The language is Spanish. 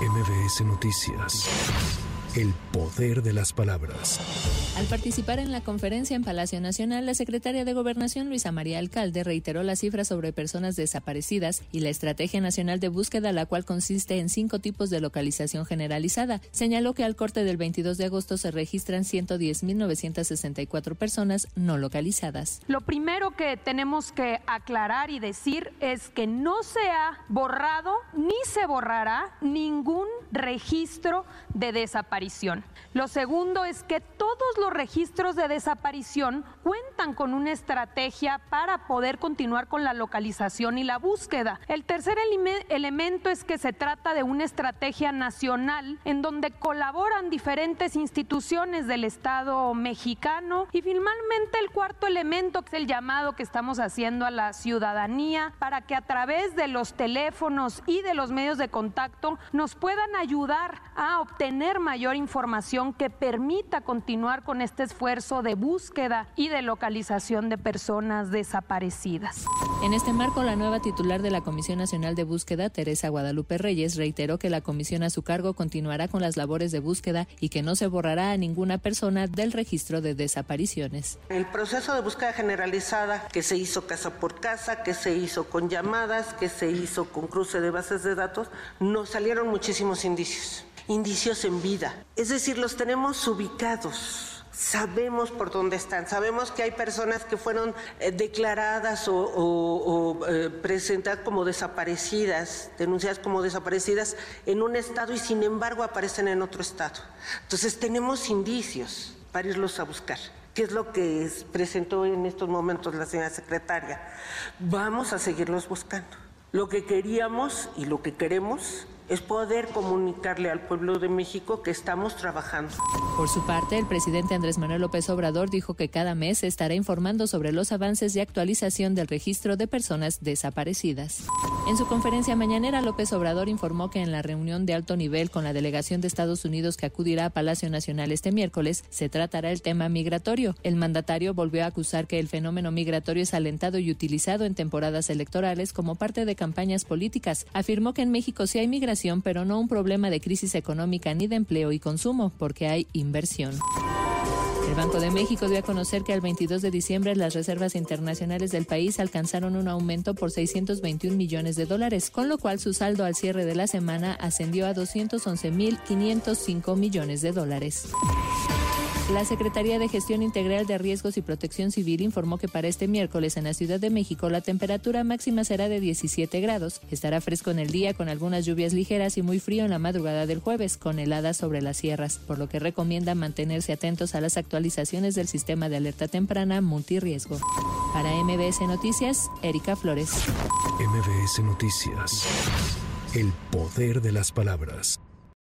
MBS Noticias. El poder de las palabras. Al participar en la conferencia en Palacio Nacional, la secretaria de Gobernación Luisa María Alcalde reiteró las cifras sobre personas desaparecidas y la Estrategia Nacional de Búsqueda, la cual consiste en cinco tipos de localización generalizada. Señaló que al corte del 22 de agosto se registran 110.964 personas no localizadas. Lo primero que tenemos que aclarar y decir es que no se ha borrado ni se borrará ningún registro de desaparición lo segundo es que todos los registros de desaparición cuentan con una estrategia para poder continuar con la localización y la búsqueda. El tercer elemento es que se trata de una estrategia nacional en donde colaboran diferentes instituciones del Estado mexicano y finalmente el cuarto elemento que es el llamado que estamos haciendo a la ciudadanía para que a través de los teléfonos y de los medios de contacto nos puedan ayudar a obtener mayor información que permita continuar con este esfuerzo de búsqueda y de localización de personas desaparecidas. En este marco, la nueva titular de la Comisión Nacional de Búsqueda, Teresa Guadalupe Reyes, reiteró que la comisión a su cargo continuará con las labores de búsqueda y que no se borrará a ninguna persona del registro de desapariciones. El proceso de búsqueda generalizada que se hizo casa por casa, que se hizo con llamadas, que se hizo con cruce de bases de datos, nos salieron muchísimos indicios indicios en vida. Es decir, los tenemos ubicados. Sabemos por dónde están, sabemos que hay personas que fueron eh, declaradas o, eh, presentadas como desaparecidas, denunciadas como desaparecidas en un estado y sin embargo aparecen en otro estado. Entonces tenemos indicios para irlos a buscar. ¿Qué es lo que presentó en estos momentos la señora secretaria? Vamos a seguirlos buscando. Lo que queríamos y lo que queremos es poder comunicarle al pueblo de México que estamos trabajando. Por su parte, el presidente Andrés Manuel López Obrador dijo que cada mes estará informando sobre los avances de actualización del registro de personas desaparecidas. En su conferencia mañanera, López Obrador informó que en la reunión de alto nivel con la delegación de Estados Unidos que acudirá a Palacio Nacional este miércoles, se tratará el tema migratorio. El mandatario volvió a acusar que el fenómeno migratorio es alentado y utilizado en temporadas electorales como parte de campañas políticas. Afirmó que en México sí hay migración pero no un problema de crisis económica ni de empleo y consumo, porque hay inversión. El Banco de México dio a conocer que al 22 de diciembre las reservas internacionales del país alcanzaron un aumento por 621 millones de dólares, con lo cual su saldo al cierre de la semana ascendió a 211.505 millones de dólares. La Secretaría de Gestión Integral de Riesgos y Protección Civil informó que para este miércoles en la Ciudad de México la temperatura máxima será de 17 grados. Estará fresco en el día con algunas lluvias ligeras y muy frío en la madrugada del jueves, con heladas sobre las sierras, por lo que recomienda mantenerse atentos a las actualizaciones del sistema de alerta temprana multirriesgo. Para MBS Noticias, Erika Flores. MBS Noticias. El poder de las palabras.